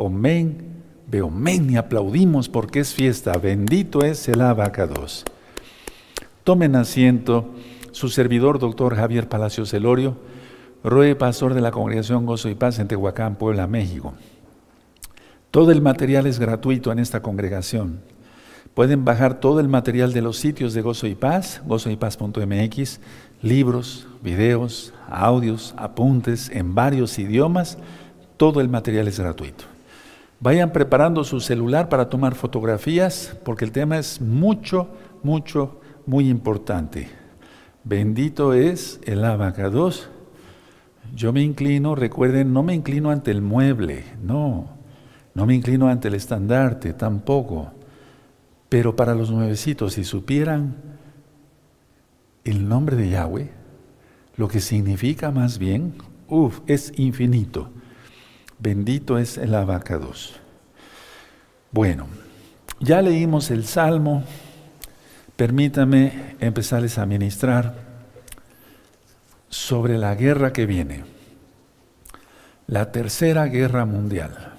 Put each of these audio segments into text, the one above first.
Omen, Beomen y aplaudimos porque es fiesta. Bendito es el abacados. Tomen asiento su servidor, doctor Javier Palacios Elorio, Roe, pastor de la Congregación Gozo y Paz en Tehuacán, Puebla, México. Todo el material es gratuito en esta congregación. Pueden bajar todo el material de los sitios de Gozo y Paz, gozoypaz.mx, libros, videos, audios, apuntes en varios idiomas. Todo el material es gratuito. Vayan preparando su celular para tomar fotografías porque el tema es mucho, mucho, muy importante. Bendito es el abacados. Yo me inclino, recuerden, no me inclino ante el mueble, no. No me inclino ante el estandarte, tampoco. Pero para los nuevecitos, si supieran el nombre de Yahweh, lo que significa más bien, uff, es infinito. Bendito es el abacados. Bueno, ya leímos el Salmo. Permítame empezarles a ministrar sobre la guerra que viene, la tercera guerra mundial.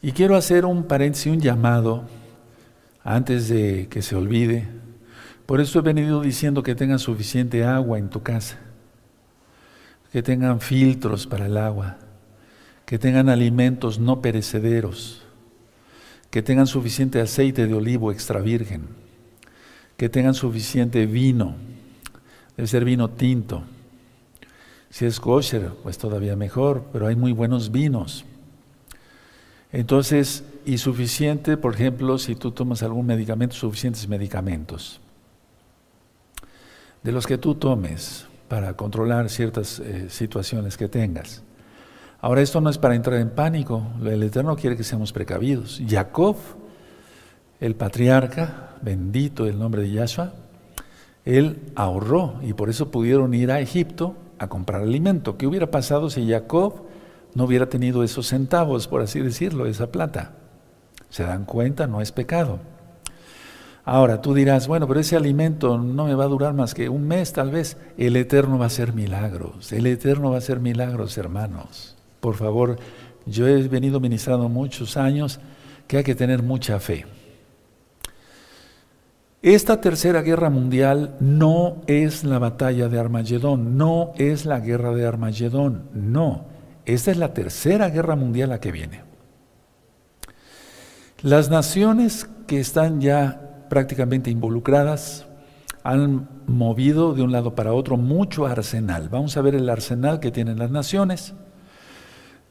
Y quiero hacer un paréntesis, un llamado, antes de que se olvide. Por eso he venido diciendo que tengan suficiente agua en tu casa, que tengan filtros para el agua, que tengan alimentos no perecederos, que tengan suficiente aceite de olivo extra virgen, que tengan suficiente vino, debe ser vino tinto. Si es kosher, pues todavía mejor, pero hay muy buenos vinos. Entonces, y suficiente, por ejemplo, si tú tomas algún medicamento, suficientes medicamentos. De los que tú tomes para controlar ciertas eh, situaciones que tengas. Ahora, esto no es para entrar en pánico, el Eterno quiere que seamos precavidos. Jacob, el patriarca, bendito el nombre de Yahshua, él ahorró y por eso pudieron ir a Egipto a comprar alimento. ¿Qué hubiera pasado si Jacob no hubiera tenido esos centavos, por así decirlo, esa plata. ¿Se dan cuenta? No es pecado. Ahora tú dirás, bueno, pero ese alimento no me va a durar más que un mes tal vez. El Eterno va a hacer milagros. El Eterno va a hacer milagros, hermanos. Por favor, yo he venido ministrando muchos años que hay que tener mucha fe. Esta tercera guerra mundial no es la batalla de Armagedón, no es la guerra de Armagedón, no. Esta es la tercera guerra mundial a que viene. Las naciones que están ya prácticamente involucradas han movido de un lado para otro mucho arsenal. Vamos a ver el arsenal que tienen las naciones.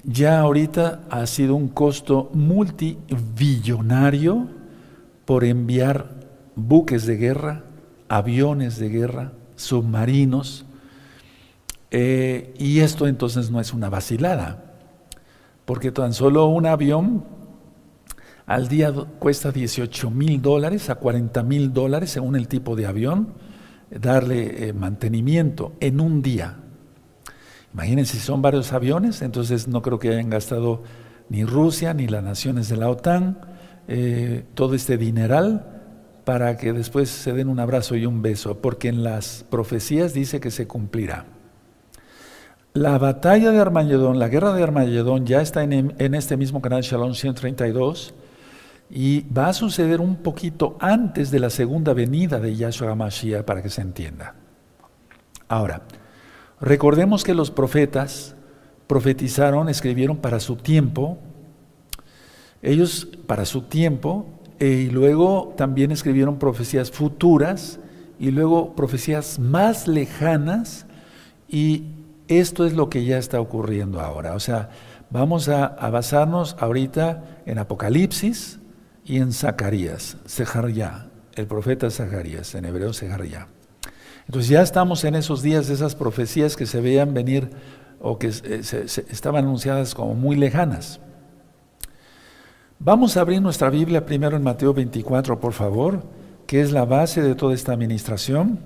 Ya ahorita ha sido un costo multibillonario por enviar buques de guerra, aviones de guerra, submarinos, eh, y esto entonces no es una vacilada, porque tan solo un avión al día cuesta 18 mil dólares a 40 mil dólares según el tipo de avión, darle eh, mantenimiento en un día. Imagínense si son varios aviones, entonces no creo que hayan gastado ni Rusia ni las naciones de la OTAN eh, todo este dineral para que después se den un abrazo y un beso, porque en las profecías dice que se cumplirá. La batalla de Armagedón, la guerra de Armagedón ya está en, este mismo canal Shalom 132 y va a suceder un poquito antes de la segunda venida de Yahshua HaMashiach para que se entienda. Ahora, recordemos que los profetas profetizaron, escribieron para su tiempo, ellos para su tiempo, eh, y luego también escribieron profecías futuras y luego profecías más lejanas y esto es lo que ya está ocurriendo ahora. O sea, vamos a, basarnos ahorita en Apocalipsis y en Zacarías, Sejaría, el profeta Zacarías, en hebreo Sejaría. Entonces ya estamos en esos días de esas profecías que se veían venir o que estaban anunciadas como muy lejanas. Vamos a abrir nuestra Biblia primero en Mateo 24, por favor, que es la base de toda esta administración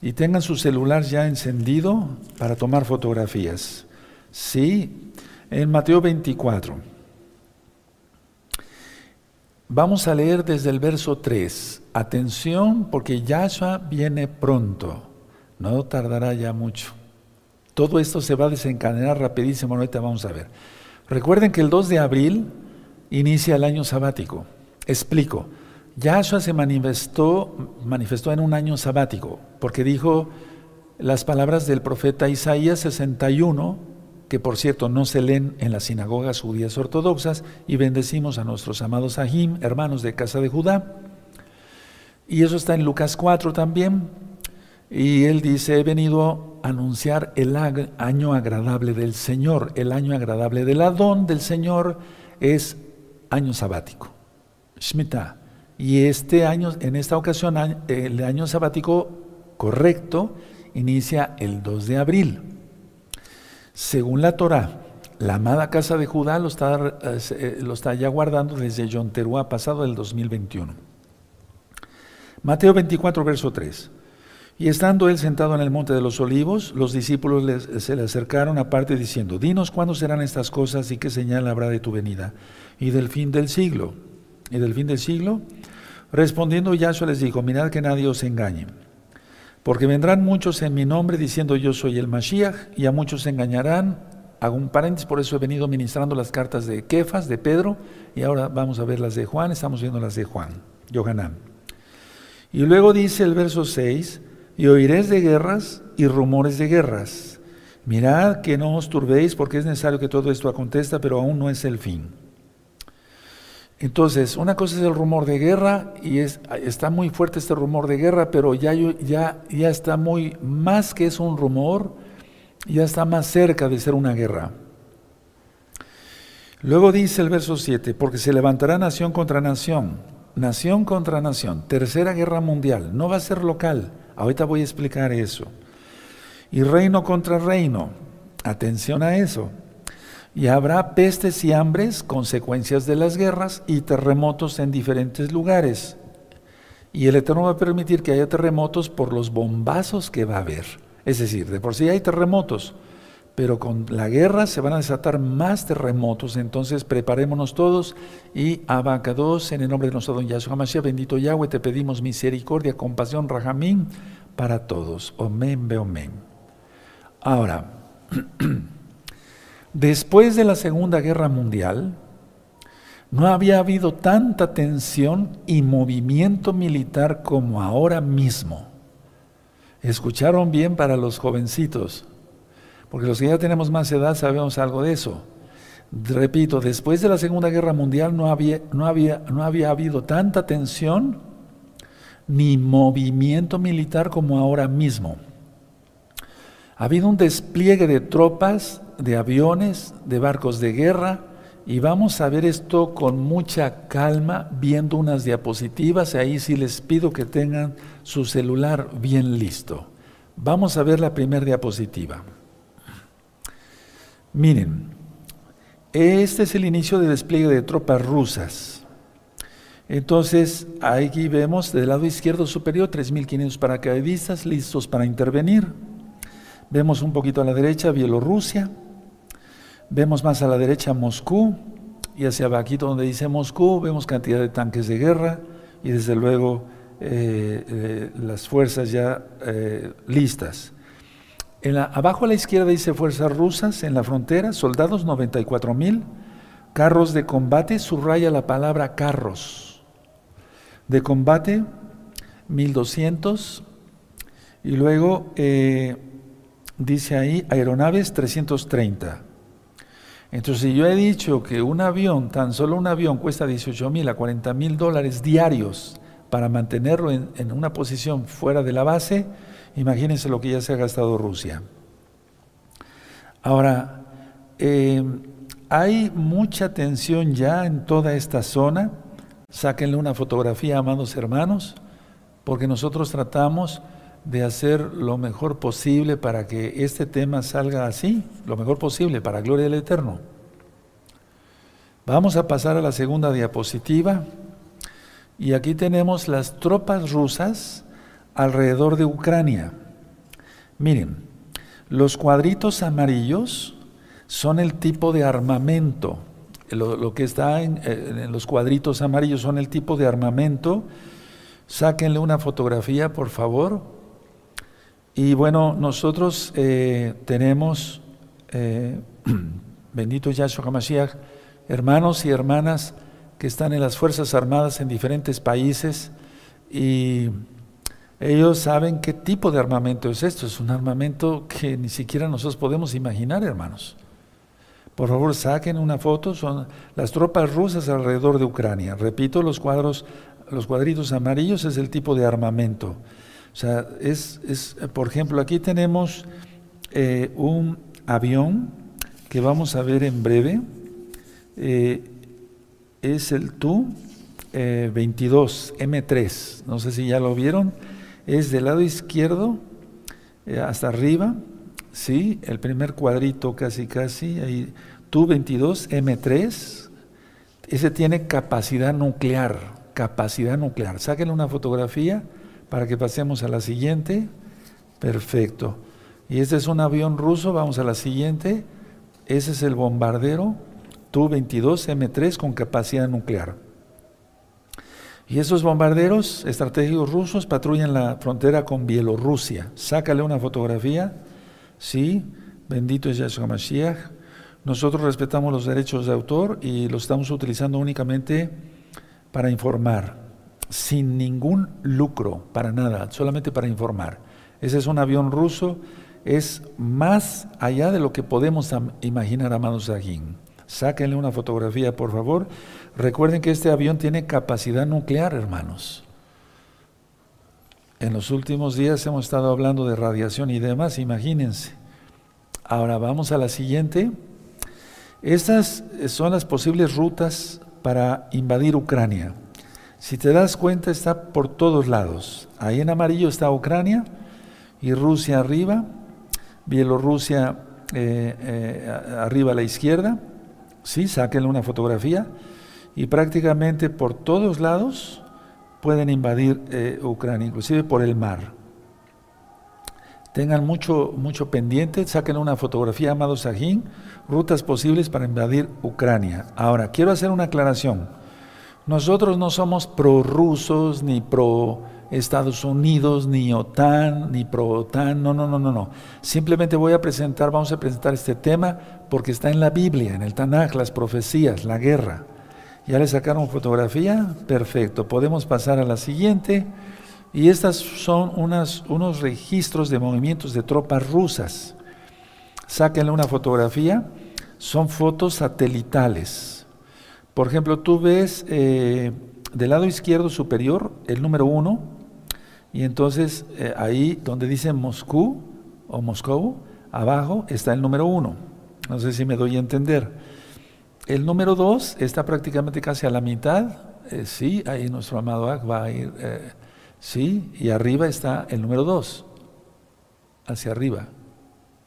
y tengan su celular ya encendido para tomar fotografías. Sí, en Mateo 24. Vamos a leer desde el verso 3. Atención porque Yahshua viene pronto. No tardará ya mucho. Todo esto se va a desencadenar rapidísimo, ahorita vamos a ver. Recuerden que el 2 de abril inicia el año sabático. Explico. Yahshua se manifestó, manifestó en un año sabático, porque dijo las palabras del profeta Isaías 61, que por cierto no se leen en las sinagogas judías ortodoxas, y bendecimos a nuestros amados Ahim, hermanos de casa de Judá. Y eso está en Lucas 4 también. Y él dice, he venido a anunciar el año agradable del Señor. El año agradable del Adón del Señor es año sabático. Shemitah. Y este año, en esta ocasión, el año sabático correcto inicia el 2 de abril. Según la Torah, la amada casa de Judá lo está, eh, lo está ya guardando desde Yom Teruah pasado el 2021. Mateo 24, verso 3. Y estando él sentado en el monte de los olivos, los discípulos se le acercaron aparte diciendo, Dinos cuándo serán estas cosas y qué señal habrá de tu venida y del fin del siglo. Y del fin del siglo, respondiendo Yahshua les dijo, mirad que nadie os engañe, porque vendrán muchos en mi nombre diciendo yo soy el Mashiach, y a muchos se engañarán. Hago un paréntesis, por eso he venido ministrando las cartas de Kefas, de Pedro, y ahora vamos a ver las de Juan, estamos viendo las de Juan, Yohanan. Y luego dice el verso 6, y oiréis de guerras y rumores de guerras. Mirad que no os turbéis porque es necesario que todo esto acontezca, pero aún no es el fin. Entonces, una cosa es el rumor de guerra y es, está muy fuerte este rumor de guerra, pero ya, ya, ya está muy, más que es un rumor, ya está más cerca de ser una guerra. Luego dice el verso 7, porque se levantará nación contra nación, nación contra nación, tercera guerra mundial, no va a ser local, ahorita voy a explicar eso. Y reino contra reino, atención a eso. Y habrá pestes y hambres, consecuencias de las guerras y terremotos en diferentes lugares. Y el Eterno va a permitir que haya terremotos por los bombazos que va a haber. Es decir, de por sí hay terremotos, pero con la guerra se van a desatar más terremotos. Entonces preparémonos todos y abacados en el nombre de nuestro don Yahshua Mashiach, bendito Yahweh, te pedimos misericordia, compasión, rajamín para todos. Omen, be omen. Ahora, Después de la Segunda Guerra Mundial, no había habido tanta tensión y movimiento militar como ahora mismo. Escucharon bien para los jovencitos, porque los que ya tenemos más edad sabemos algo de eso. Repito, después de la Segunda Guerra Mundial no había, no había, no había habido tanta tensión ni movimiento militar como ahora mismo. Ha habido un despliegue de tropas de aviones, de barcos de guerra, y vamos a ver esto con mucha calma, viendo unas diapositivas, y ahí sí les pido que tengan su celular bien listo. Vamos a ver la primera diapositiva. Miren, este es el inicio de despliegue de tropas rusas. Entonces, aquí vemos del lado izquierdo superior 3.500 paracaidistas listos para intervenir. Vemos un poquito a la derecha Bielorrusia, Vemos más a la derecha Moscú y hacia abajo donde dice Moscú vemos cantidad de tanques de guerra y desde luego eh, eh, las fuerzas ya eh, listas. En la, abajo a la izquierda dice fuerzas rusas en la frontera, soldados 94 mil, carros de combate, subraya la palabra carros. De combate 1200 y luego dice ahí aeronaves 330. Entonces, si yo he dicho que un avión, tan solo un avión, cuesta 18 mil a 40 mil dólares diarios para mantenerlo en, una posición fuera de la base, imagínense lo que ya se ha gastado Rusia. Ahora, eh, hay mucha tensión ya en toda esta zona. Sáquenle una fotografía, amados hermanos, porque nosotros tratamos de hacer lo mejor posible para que este tema salga así, lo mejor posible, para gloria del Eterno. Vamos a pasar a la segunda diapositiva. Y aquí tenemos las tropas rusas alrededor de Ucrania. Miren, los cuadritos amarillos son el tipo de armamento. Lo, que está en, en, los cuadritos amarillos son el tipo de armamento. Sáquenle una fotografía, por favor. Y bueno, nosotros eh, tenemos, eh, Bendito Yahshua HaMashiach. Hermanos y hermanas que están en las Fuerzas Armadas en diferentes países y ellos saben qué tipo de armamento es esto. Es un armamento que ni siquiera nosotros podemos imaginar, hermanos. Por favor, saquen una foto. Son las tropas rusas alrededor de Ucrania. Repito, los cuadros, los cuadritos amarillos es el tipo de armamento. O sea, es, es por ejemplo, aquí tenemos eh, un avión que vamos a ver en breve. Eh, es el Tu-22 M3. No sé si ya lo vieron. Es del lado izquierdo eh, hasta arriba. Sí, el primer cuadrito casi casi. Ahí, Tu-22 M3. Ese tiene capacidad nuclear. Capacidad nuclear. Sáquenle una fotografía para que pasemos a la siguiente. Perfecto. Y este es un avión ruso. Vamos a la siguiente. Ese es el bombardero Tu-22M3 con capacidad nuclear. Y esos bombarderos estratégicos rusos patrullan la frontera con Bielorrusia. Sácale una fotografía. Sí, bendito es Yahshua Mashiach. Nosotros respetamos los derechos de autor y los estamos utilizando únicamente para informar, sin ningún lucro, para nada, solamente para informar. Ese es un avión ruso es más allá de lo que podemos imaginar, amados Sajín. Sáquenle una fotografía, por favor. Recuerden que este avión tiene capacidad nuclear, hermanos. En los últimos días hemos estado hablando de radiación y demás, imagínense. Ahora vamos a la siguiente. Estas son las posibles rutas para invadir Ucrania. Si te das cuenta, está por todos lados. Ahí en amarillo está Ucrania y Rusia arriba Bielorrusia eh, eh, arriba a la izquierda, sí, sáquenle una fotografía, y prácticamente por todos lados pueden invadir eh, Ucrania, inclusive por el mar. Tengan mucho, mucho pendiente, saquen una fotografía, amado Sajín, rutas posibles para invadir Ucrania. Ahora, quiero hacer una aclaración. Nosotros no somos prorrusos ni pro Estados Unidos, ni OTAN, ni pro-OTAN, no, no, no, no, no. Simplemente voy a presentar, vamos a presentar este tema porque está en la Biblia, en el Tanaj, las profecías, la guerra. ¿Ya le sacaron fotografía? Perfecto. Podemos pasar a la siguiente. Y estas son unos registros de movimientos de tropas rusas. Sáquenle una fotografía. Son fotos satelitales. Por ejemplo, tú ves eh, del lado izquierdo superior el número uno, y entonces eh, ahí donde dice Moscú o Moscú, abajo está el número uno. No sé si me doy a entender. El número dos está prácticamente casi a la mitad. Eh, sí, ahí nuestro amado Ak va a ir. Eh, sí, y arriba está el número dos. Hacia arriba,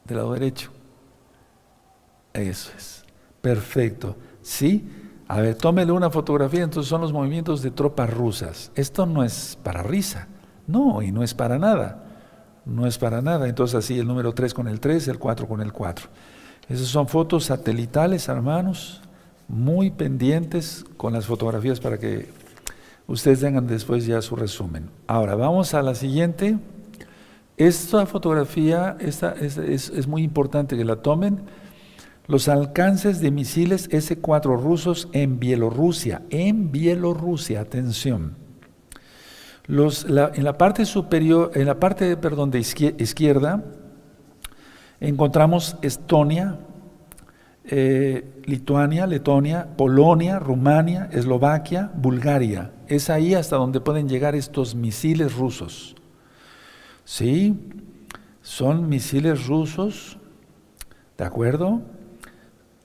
del lado derecho. Eso es. Perfecto. Sí. A ver, tómele una fotografía. Entonces son los movimientos de tropas rusas. Esto no es para risa. No, y no es para nada. No es para nada. Entonces así el número 3 con el 3, el 4 con el 4. Esas son fotos satelitales, hermanos, muy pendientes con las fotografías para que ustedes tengan después ya su resumen. Ahora, vamos a la siguiente. Esta fotografía es, muy importante que la tomen. Los alcances de misiles S-4 rusos en Bielorrusia. En Bielorrusia, atención en la parte superior, en la parte, perdón, de izquierda, encontramos Estonia, eh, Lituania, Letonia, Polonia, Rumania, Eslovaquia, Bulgaria. Es ahí hasta donde pueden llegar estos misiles rusos. ¿Sí? Son misiles rusos, ¿de acuerdo?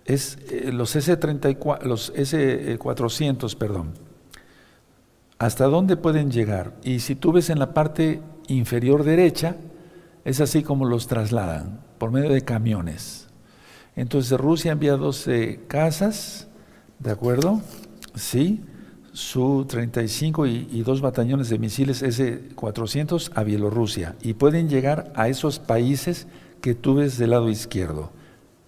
Es eh, los S-34, los S-400, perdón hasta dónde pueden llegar. Y si tú ves en la parte inferior derecha, es así como los trasladan, por medio de camiones. Entonces Rusia envía 12 casas, ¿de acuerdo? Sí, su 35 y, y dos batallones de misiles S-400 a Bielorrusia. Y pueden llegar a esos países que tú ves del lado izquierdo.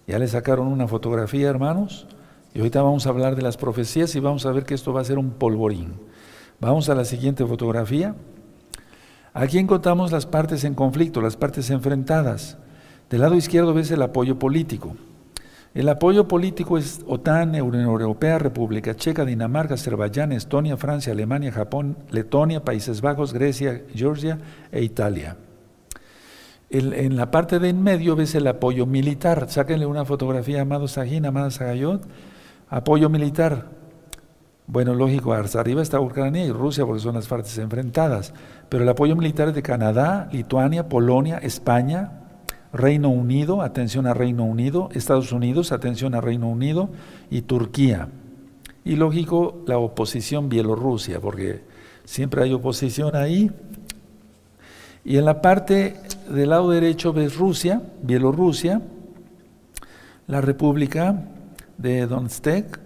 Ya le sacaron una fotografía, hermanos. Y ahorita vamos a hablar de las profecías y vamos a ver que esto va a ser un polvorín. Vamos a la siguiente fotografía. Aquí encontramos las partes en conflicto, las partes enfrentadas. Del lado izquierdo ves el apoyo político. El apoyo político es OTAN, Unión Europea, República Checa, Dinamarca, Azerbaiyán, Estonia, Francia, Alemania, Japón, Letonia, Países Bajos, Grecia, Georgia e Italia. en la parte de en medio ves el apoyo militar. Sáquenle una fotografía a Amado Sajín, Amado Sagayot. Apoyo militar. Bueno, lógico, arriba está Ucrania y Rusia porque son las partes enfrentadas. Pero el apoyo militar es de Canadá, Lituania, Polonia, España, Reino Unido, atención a Reino Unido, Estados Unidos, atención a Reino Unido y Turquía. Y lógico, la oposición Bielorrusia, porque siempre hay oposición ahí. Y en la parte del lado derecho ves Rusia, Bielorrusia, la República de Donetsk,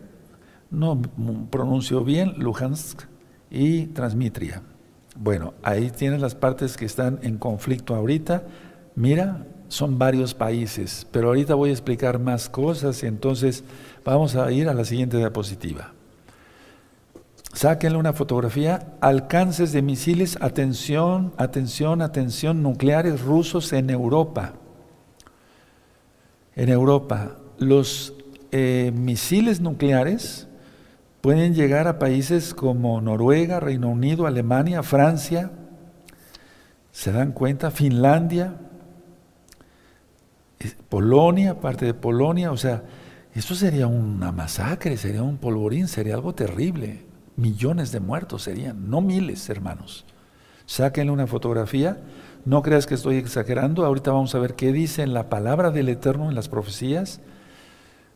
no pronuncio bien, Luhansk y Transmitria. Bueno, ahí tienes las partes que están en conflicto ahorita. Mira, son varios países, pero ahorita voy a explicar más cosas entonces vamos a ir a la siguiente diapositiva. Sáquenle una fotografía, alcances de misiles, atención, atención, atención, nucleares rusos en Europa. En Europa, los eh, misiles nucleares pueden llegar a países como Noruega, Reino Unido, Alemania, Francia, ¿se dan cuenta? Finlandia, Polonia, parte de Polonia, o sea, esto sería una masacre, sería un polvorín, sería algo terrible. Millones de muertos serían, no miles, hermanos. Sáquenle una fotografía, no creas que estoy exagerando, ahorita vamos a ver qué dice en la palabra del Eterno en las profecías.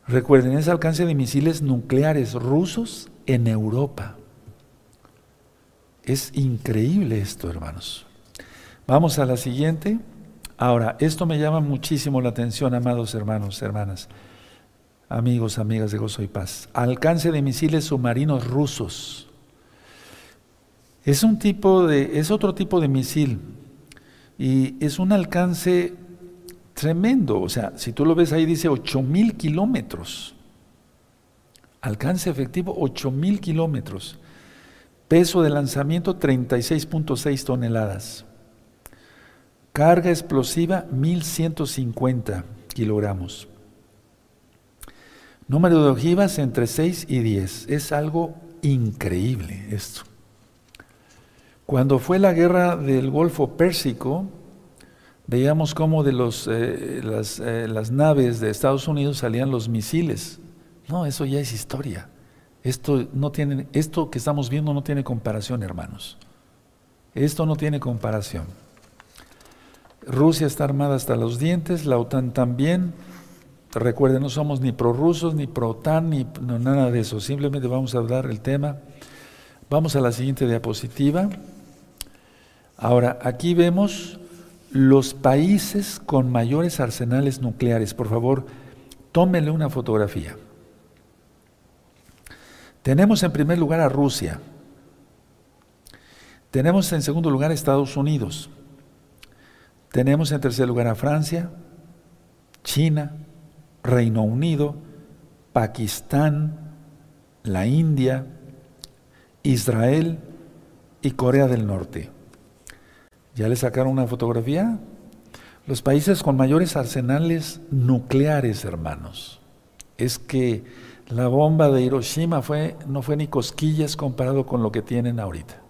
Recuerden, ese alcance de misiles nucleares rusos en Europa. Es increíble esto, hermanos. Vamos a la siguiente. Ahora, esto me llama muchísimo la atención, amados hermanos, hermanas, amigos, amigas de Gozo y Paz. Alcance de misiles submarinos rusos. Es un tipo de, es otro tipo de misil y es un alcance tremendo. O sea, si tú lo ves ahí dice 8000 kilómetros. Alcance efectivo 8000 kilómetros. Peso de lanzamiento 36.6 toneladas. Carga explosiva 1150 kilogramos. Número de ojivas entre 6 y 10. Es algo increíble esto. Cuando fue la guerra del Golfo Pérsico, veíamos cómo de los, eh, las, eh, las, naves de Estados Unidos salían los misiles. No, eso ya es historia. Esto, no tiene, esto que estamos viendo no tiene comparación, hermanos. Esto no tiene comparación. Rusia está armada hasta los dientes, la OTAN también. Recuerden, no somos ni prorrusos, ni pro-OTAN, ni nada de eso. Simplemente vamos a hablar el tema. Vamos a la siguiente diapositiva. Ahora, aquí vemos los países con mayores arsenales nucleares. Por favor, tómenle una fotografía. Tenemos en primer lugar a Rusia. Tenemos en segundo lugar a Estados Unidos. Tenemos en tercer lugar a Francia, China, Reino Unido, Pakistán, la India, Israel y Corea del Norte. ¿Ya le sacaron una fotografía? Los países con mayores arsenales nucleares, hermanos. Es que la bomba de Hiroshima no fue ni cosquillas comparado con lo que tienen ahorita.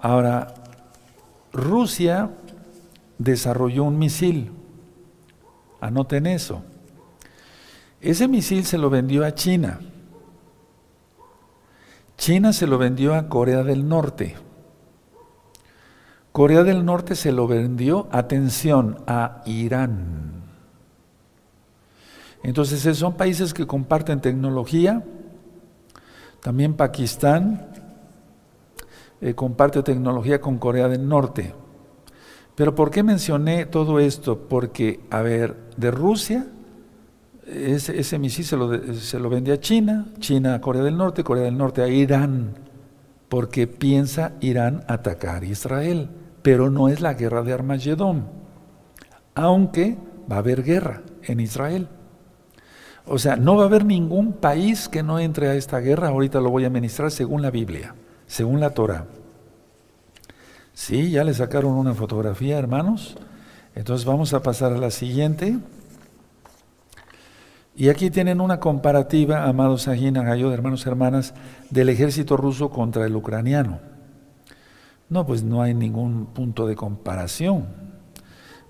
Ahora, Rusia desarrolló un misil. Anoten eso. Ese misil se lo vendió a China. China se lo vendió a Corea del Norte. Corea del Norte se lo vendió, atención, a Irán. Entonces son países que comparten tecnología. También Pakistán, eh, comparte tecnología con Corea del Norte. Pero ¿por qué mencioné todo esto? Porque, a ver, de Rusia, ese, ese misil se lo, se lo vende a China, China a Corea del Norte, Corea del Norte a Irán, porque piensa Irán atacar a Israel, pero no es la guerra de Armagedón, aunque va a haber guerra en Israel. O sea, no va a haber ningún país que no entre a esta guerra, ahorita lo voy a ministrar según la Biblia según la Torah. Sí, ya le sacaron una fotografía, hermanos. Entonces vamos a pasar a la siguiente. Y aquí tienen una comparativa, amados Agina, Gayo, hermanos, hermanas, del ejército ruso contra el ucraniano. No, pues no hay ningún punto de comparación.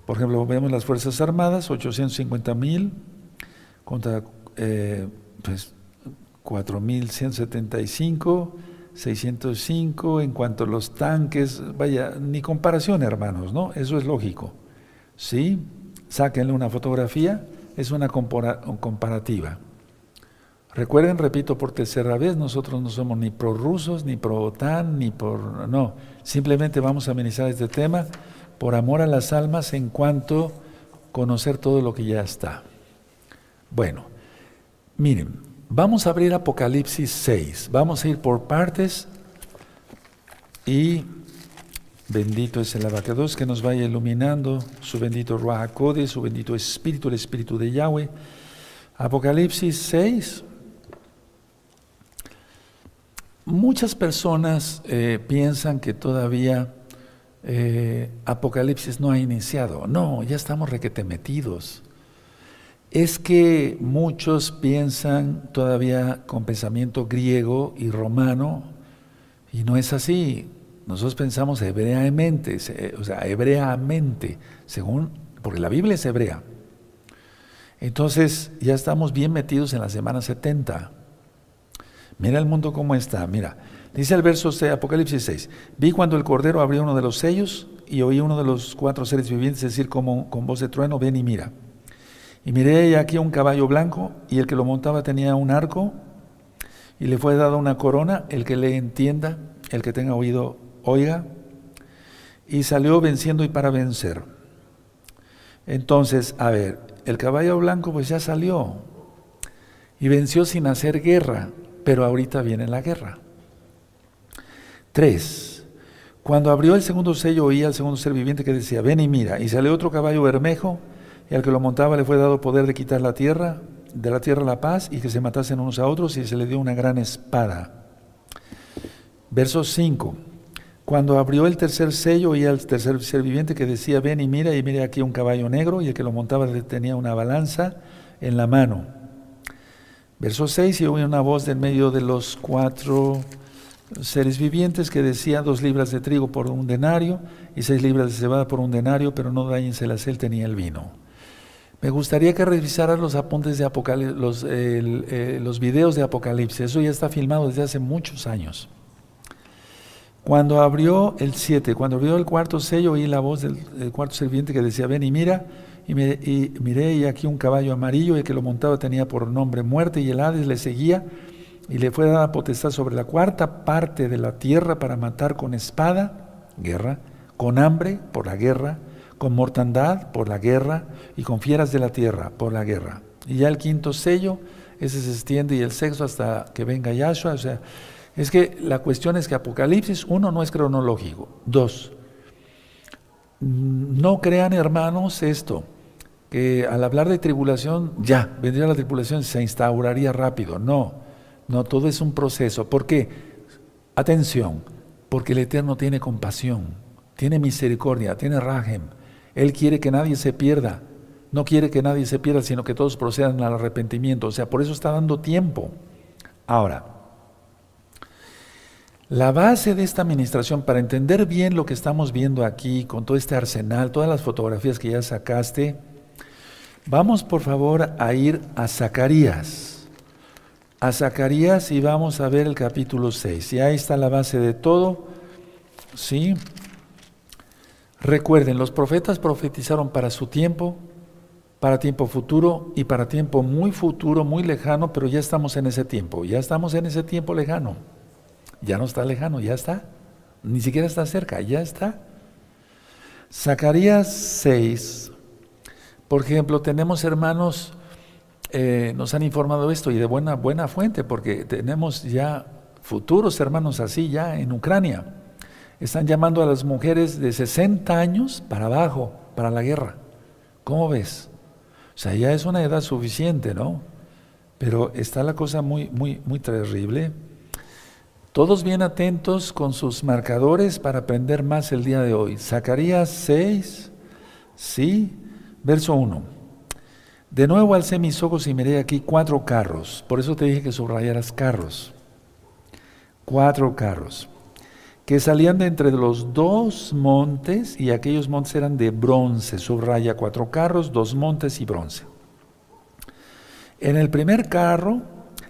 Por ejemplo, vemos las Fuerzas Armadas, 850 mil contra eh, pues, 4.175, 605 en cuanto a los tanques, vaya, ni comparación, hermanos, ¿no? Eso es lógico. ¿Sí? Sáquenle una fotografía es una comparativa. Recuerden, repito por tercera vez, nosotros no somos ni prorrusos, ni pro OTAN, ni por... No, simplemente vamos a amenizar este tema por amor a las almas en cuanto conocer todo lo que ya está. Bueno, miren, vamos a abrir Apocalipsis 6, vamos a ir por partes y Bendito es el abacados que nos vaya iluminando, su bendito Ruach su bendito Espíritu, el Espíritu de Yahweh. Apocalipsis 6. Muchas personas eh, piensan que todavía eh, Apocalipsis no ha iniciado. No, ya estamos requete metidos. Es que muchos piensan todavía con pensamiento griego y romano, y no es así. Nosotros pensamos hebreamente, o sea, hebreamente, según, porque la Biblia es hebrea. Entonces ya estamos bien metidos en la semana 70. Mira el mundo cómo está, mira. Dice el verso de Apocalipsis 6, vi cuando el Cordero abrió uno de los sellos y oí uno de los cuatro seres vivientes decir con voz de trueno, ven y mira. Y miré aquí un caballo blanco y el que lo montaba tenía un arco y le fue dada una corona, el que le entienda, el que tenga oído, oiga, y salió venciendo y para vencer. Entonces, a ver, el caballo blanco pues ya salió y venció sin hacer guerra, pero ahorita viene la guerra. Tres, cuando abrió el segundo sello oía al segundo ser viviente que decía, ven y mira, y salió otro caballo bermejo, y al que lo montaba le fue dado poder de quitar la tierra, de la tierra la paz, y que se matasen unos a otros, y se le dio una gran espada. Verso 5. Cuando abrió el tercer sello, oía al tercer ser viviente que decía, ven y mira, y mire aquí un caballo negro, y el que lo montaba tenía una balanza en la mano. Verso 6, y oí una voz de en medio de los cuatro seres vivientes que decía, dos libras de trigo por un denario, y seis libras de cebada por un denario, pero no dañense la celta ni el vino. Me gustaría que revisaras los apuntes de eh, los videos de Apocalipsis, eso ya está filmado desde hace muchos años. Cuando abrió el 7, cuando abrió el cuarto sello, oí la voz del, cuarto serviente que decía, ven y mira, y, miré y aquí un caballo amarillo, y que lo montaba tenía por nombre muerte, y el Hades le seguía, y le fue dada potestad sobre la cuarta parte de la tierra para matar con espada, guerra, con hambre, por la guerra, con mortandad, por la guerra, y con fieras de la tierra, por la guerra. Y ya el quinto sello, ese se extiende y el sexo hasta que venga Yahshua, o sea, es que la cuestión es que Apocalipsis, uno, no es cronológico. Dos, no crean hermanos esto, que al hablar de tribulación, ya, vendría la tribulación, se instauraría rápido. No, no, todo es un proceso. ¿Por qué? Atención, porque el Eterno tiene compasión, tiene misericordia, tiene rajem. Él quiere que nadie se pierda. No quiere que nadie se pierda, sino que todos procedan al arrepentimiento. O sea, por eso está dando tiempo. Ahora, la base de esta administración, para entender bien lo que estamos viendo aquí, con todo este arsenal, todas las fotografías que ya sacaste, vamos por favor a ir a Zacarías. A Zacarías y vamos a ver el capítulo 6. Y ahí está la base de todo. ¿Sí? Recuerden, los profetas profetizaron para su tiempo, para tiempo futuro y para tiempo muy futuro, muy lejano, pero ya estamos en ese tiempo, ya estamos en ese tiempo lejano. Ya no está lejano, ya está. Ni siquiera está cerca, ya está. Zacarías 6, por ejemplo, tenemos hermanos, eh, nos han informado esto y de buena, buena fuente, porque tenemos ya futuros hermanos así ya en Ucrania. Están llamando a las mujeres de 60 años para abajo, para la guerra. ¿Cómo ves? O sea, ya es una edad suficiente, ¿no? Pero está la cosa muy, muy, muy terrible. Todos bien atentos con sus marcadores para aprender más el día de hoy. Zacarías 6, sí, verso 1. De nuevo alcé mis ojos y miré aquí cuatro carros. Por eso te dije que subrayaras carros. Cuatro carros. Que salían de entre los dos montes y aquellos montes eran de bronce. Subraya cuatro carros, dos montes y bronce. En el primer carro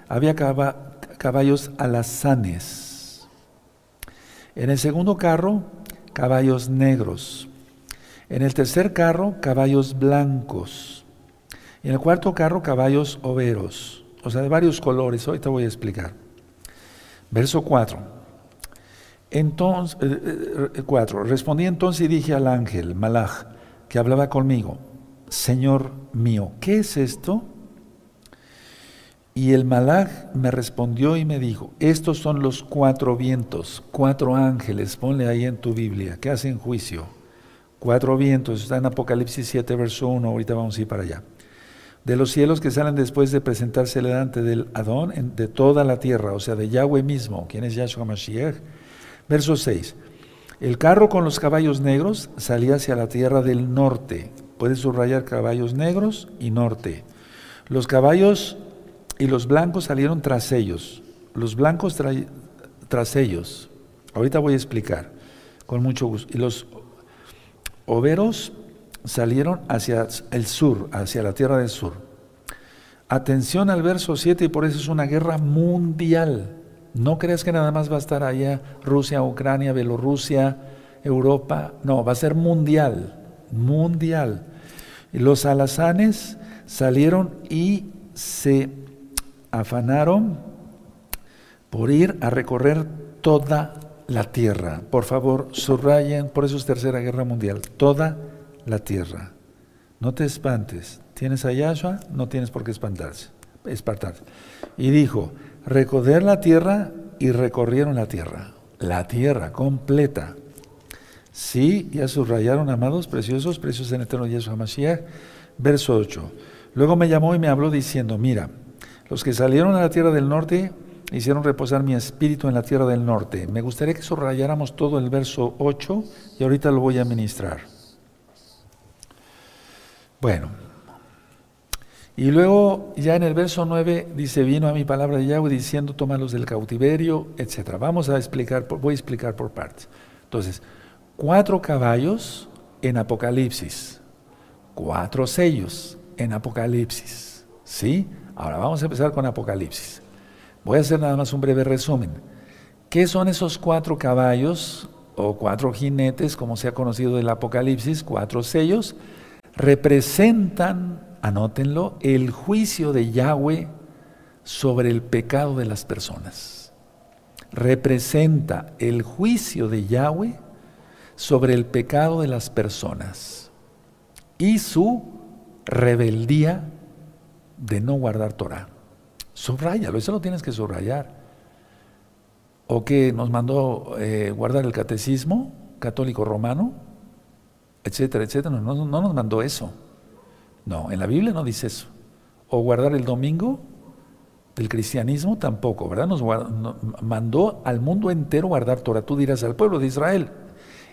había caballos alazanes. En el segundo carro, caballos negros. En el tercer carro, caballos blancos y en el cuarto carro, caballos overos, o sea, de varios colores. Hoy te voy a explicar. Verso 4. Entonces, 4. Eh, eh, Respondí entonces y dije al ángel, Malach, que hablaba conmigo, Señor mío, ¿qué es esto? Y el Malach me respondió y me dijo, estos son los cuatro vientos, cuatro ángeles, ponle ahí en tu Biblia, que hacen juicio. Cuatro vientos, está en Apocalipsis 7, verso 1, ahorita vamos a ir para allá de los cielos que salen después de presentarse delante del Adón de toda la tierra, o sea, de Yahweh mismo, quien es Yahshua Mashiach. Verso 6. El carro con los caballos negros salía hacia la tierra del norte. Puedes subrayar caballos negros y norte. Los caballos y los blancos salieron tras ellos. Los blancos tras ellos. Ahorita voy a explicar, con mucho gusto. Y los overos salieron hacia el sur, hacia la tierra del sur. Atención al verso 7 y por eso es una guerra mundial. No creas que nada más va a estar allá Rusia, Ucrania, Bielorrusia, Europa. No, va a ser mundial, mundial. Los alazanes salieron y se afanaron por ir a recorrer toda la tierra. Por favor, subrayen, por eso es Tercera Guerra Mundial, toda la tierra. No te espantes. ¿Tienes a Yahshua? No tienes por qué espantarse, espantarse. Y dijo, recoger la tierra y recorrieron la tierra. La tierra completa. Sí, ya subrayaron, amados, preciosos, preciosos en eterno Yahshua Mashiach. Verso 8. Luego me llamó y me habló diciendo, mira, los que salieron a la tierra del norte hicieron reposar mi espíritu en la tierra del norte. Me gustaría que subrayáramos todo el verso 8 y ahorita lo voy a ministrar. Bueno, y luego ya en el verso 9 dice, vino a mi palabra de Yahweh diciendo, tómalos del cautiverio, etc. Vamos a explicar, voy a explicar por partes. Entonces, cuatro caballos en Apocalipsis, cuatro sellos en Apocalipsis. ¿Sí? Ahora vamos a empezar con Apocalipsis. Voy a hacer nada más un breve resumen. ¿Qué son esos cuatro caballos o cuatro jinetes, como se ha conocido del Apocalipsis, cuatro sellos? representan, anótenlo, el juicio de Yahweh sobre el pecado de las personas. Representa el juicio de Yahweh sobre el pecado de las personas y su rebeldía de no guardar Torah. Subrayalo, eso lo tienes que subrayar. O que nos mandó eh, guardar el catecismo católico romano, etcétera, etcétera. No, nos mandó eso. No, en la Biblia no dice eso. O guardar el domingo del cristianismo tampoco, ¿verdad? Nos mandó al mundo entero guardar Torah. Tú dirás al pueblo de Israel.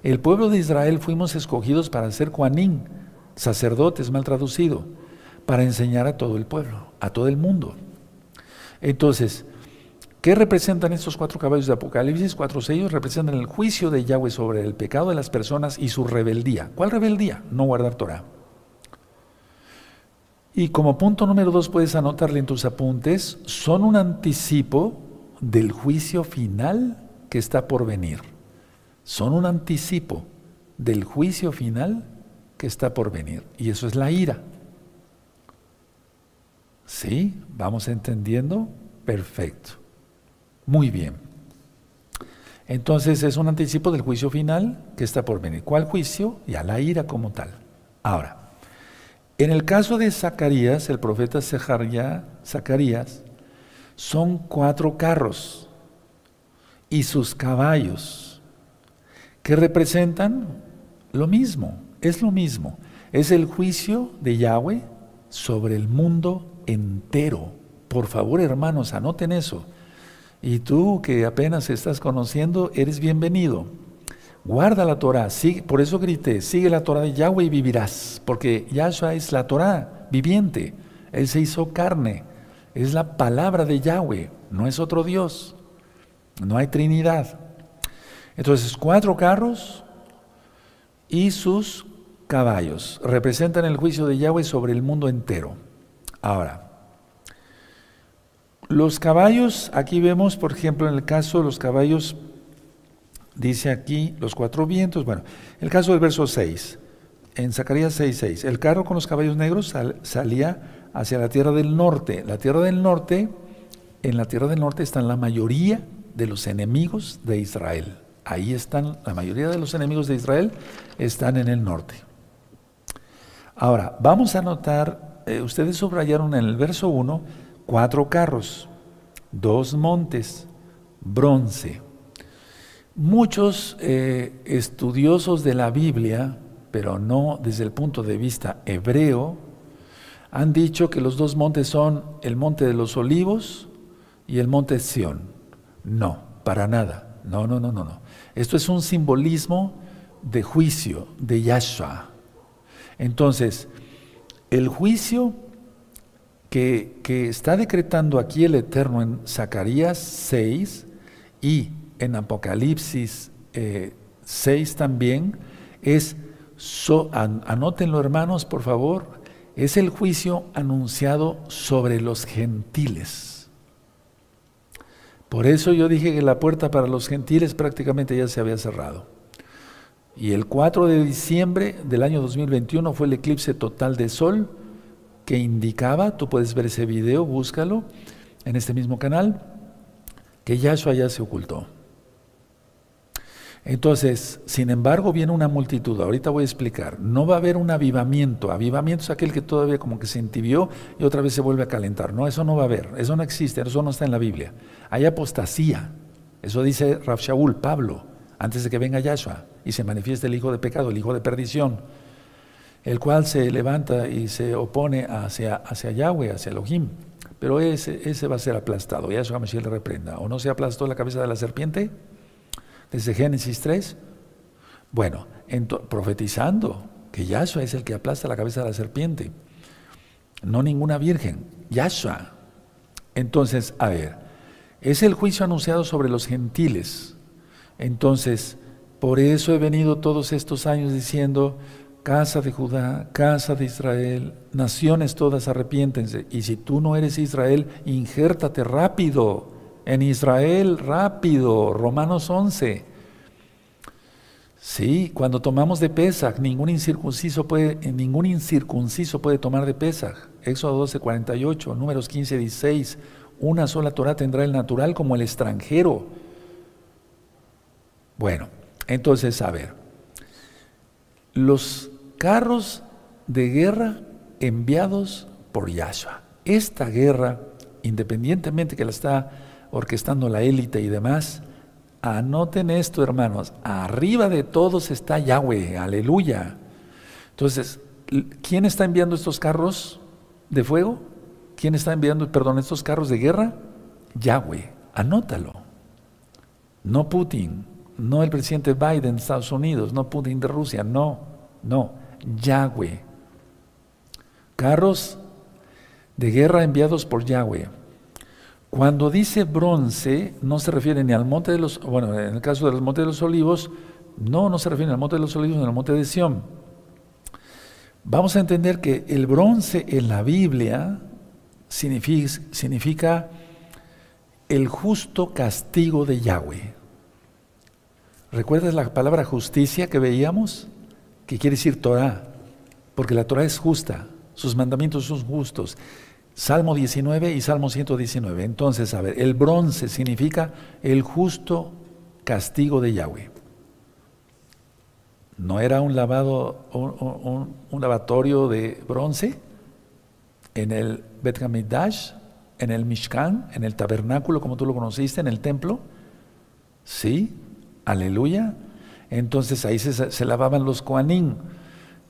El pueblo de Israel fuimos escogidos para ser Juanín, sacerdotes mal traducido, para enseñar a todo el pueblo, a todo el mundo. Entonces, ¿Qué representan estos cuatro caballos de Apocalipsis? Cuatro sellos representan el juicio de Yahweh sobre el pecado de las personas y su rebeldía. ¿Cuál rebeldía? No guardar Torah. Y como punto número dos puedes anotarle en tus apuntes, son un anticipo del juicio final que está por venir. Son un anticipo del juicio final que está por venir. Y eso es la ira. ¿Sí? ¿Vamos entendiendo? Perfecto. Muy bien. Entonces es un anticipo del juicio final que está por venir. ¿Cuál juicio? Y a la ira como tal. Ahora, en el caso de Zacarías, el profeta Zacarías, son cuatro carros y sus caballos, que representan lo mismo, es lo mismo. Es el juicio de Yahweh sobre el mundo entero. Por favor, hermanos, anoten eso. Y tú que apenas estás conociendo, eres bienvenido. Guarda la Torah, por eso grité, sigue la Torah de Yahweh y vivirás, porque Yahshua es la Torah viviente, Él se hizo carne, es la palabra de Yahweh, no es otro Dios, no hay Trinidad. Entonces, cuatro carros y sus caballos representan el juicio de Yahweh sobre el mundo entero. Ahora, los caballos, aquí vemos, por ejemplo, en el caso de los caballos Dice aquí los cuatro vientos. Bueno, el caso del verso 6, en Zacarías 6, 6, el carro con los caballos negros salía hacia la tierra del norte. La tierra del norte, en la tierra del norte están la mayoría de los enemigos de Israel. Ahí están, la mayoría de los enemigos de Israel están en el norte. Ahora, vamos a notar, eh, ustedes subrayaron en el verso 1, cuatro carros, dos montes, bronce. Muchos eh, estudiosos de la Biblia, pero no desde el punto de vista hebreo, han dicho que los dos montes son el monte de los olivos y el monte Sión. No, para nada. No, no, no, no, no. Esto es un simbolismo de juicio de Yahshua. Entonces, el juicio que, que está decretando aquí el Eterno en Zacarías 6 y en Apocalipsis 6 eh, también, es, anótenlo hermanos por favor, es el juicio anunciado sobre los gentiles. Por eso yo dije que la puerta para los gentiles prácticamente ya se había cerrado. Y el 4 de diciembre del año 2021 fue el eclipse total de sol que indicaba, tú puedes ver ese video, búscalo en este mismo canal, que Yahshua ya se ocultó. Entonces, sin embargo, viene una multitud. Ahorita voy a explicar. No va a haber un avivamiento. Avivamiento es aquel que todavía como que se entibió y otra vez se vuelve a calentar. No, eso no va a haber. Eso no existe. Eso no está en la Biblia. Hay apostasía. Eso dice Rav Shaul, Pablo, antes de que venga Yahshua y se manifieste el hijo de pecado, el hijo de perdición, el cual se levanta y se opone hacia, hacia Yahweh, hacia Elohim. Pero ese, ese va a ser aplastado. Yahshua Mashiach le reprenda. ¿O no se aplastó la cabeza de la serpiente? Desde Génesis 3? Bueno, profetizando que Yahshua es el que aplasta la cabeza de la serpiente, no ninguna virgen, Yahshua. Entonces, a ver, es el juicio anunciado sobre los gentiles. Entonces, por eso he venido todos estos años diciendo, casa de Judá, casa de Israel, naciones todas arrepiéntense. Y si tú no eres Israel, injértate rápido en Israel, rápido, Romanos 11. Sí, cuando tomamos de Pesach, ningún incircunciso puede, ningún incircunciso puede tomar de Pesach. Éxodo 12, 48, números 15, 16. Una sola Torah tendrá el natural como el extranjero. Bueno, entonces, a ver, los carros de guerra enviados por Yahshua. Esta guerra, independientemente que la está orquestando la élite y demás. Anoten esto, hermanos. Arriba de todos está Yahweh. Aleluya. Entonces, ¿quién está enviando estos carros de fuego? ¿Quién está enviando, perdón, estos carros de guerra? Yahweh. Anótalo. No Putin, no el presidente Biden de Estados Unidos, no Putin de Rusia, no, no, Yahweh. Carros de guerra enviados por Yahweh. Cuando dice bronce, no se refiere ni al monte de los, bueno, en el caso del monte de los olivos, no, no se refiere al monte de los olivos, ni al monte de Sión. Vamos a entender que el bronce en la Biblia significa, significa el justo castigo de Yahweh. ¿Recuerdas la palabra justicia que veíamos? Que quiere decir Torah, porque la Torah es justa, sus mandamientos son justos. Salmo 19 y Salmo 119. Entonces, a ver, el bronce significa el justo castigo de Yahweh. ¿No era un lavado, un, lavatorio de bronce en el Bet Hamidash, en el Mishkan, en el tabernáculo, como tú lo conociste, en el templo? Sí, aleluya. Entonces ahí se, se lavaban los Koanim.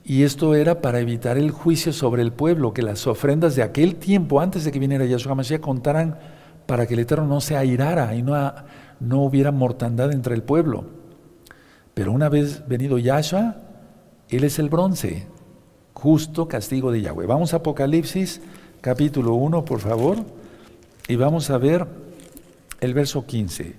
Y esto era para evitar el juicio sobre el pueblo, que las ofrendas de aquel tiempo, antes de que viniera Yahshua Mashiach, contaran para que el Eterno no se airara y no, no hubiera mortandad entre el pueblo. Pero una vez venido Yahshua, Él es el bronce, justo castigo de Yahweh. Vamos a Apocalipsis capítulo 1, por favor, y vamos a ver el verso 15.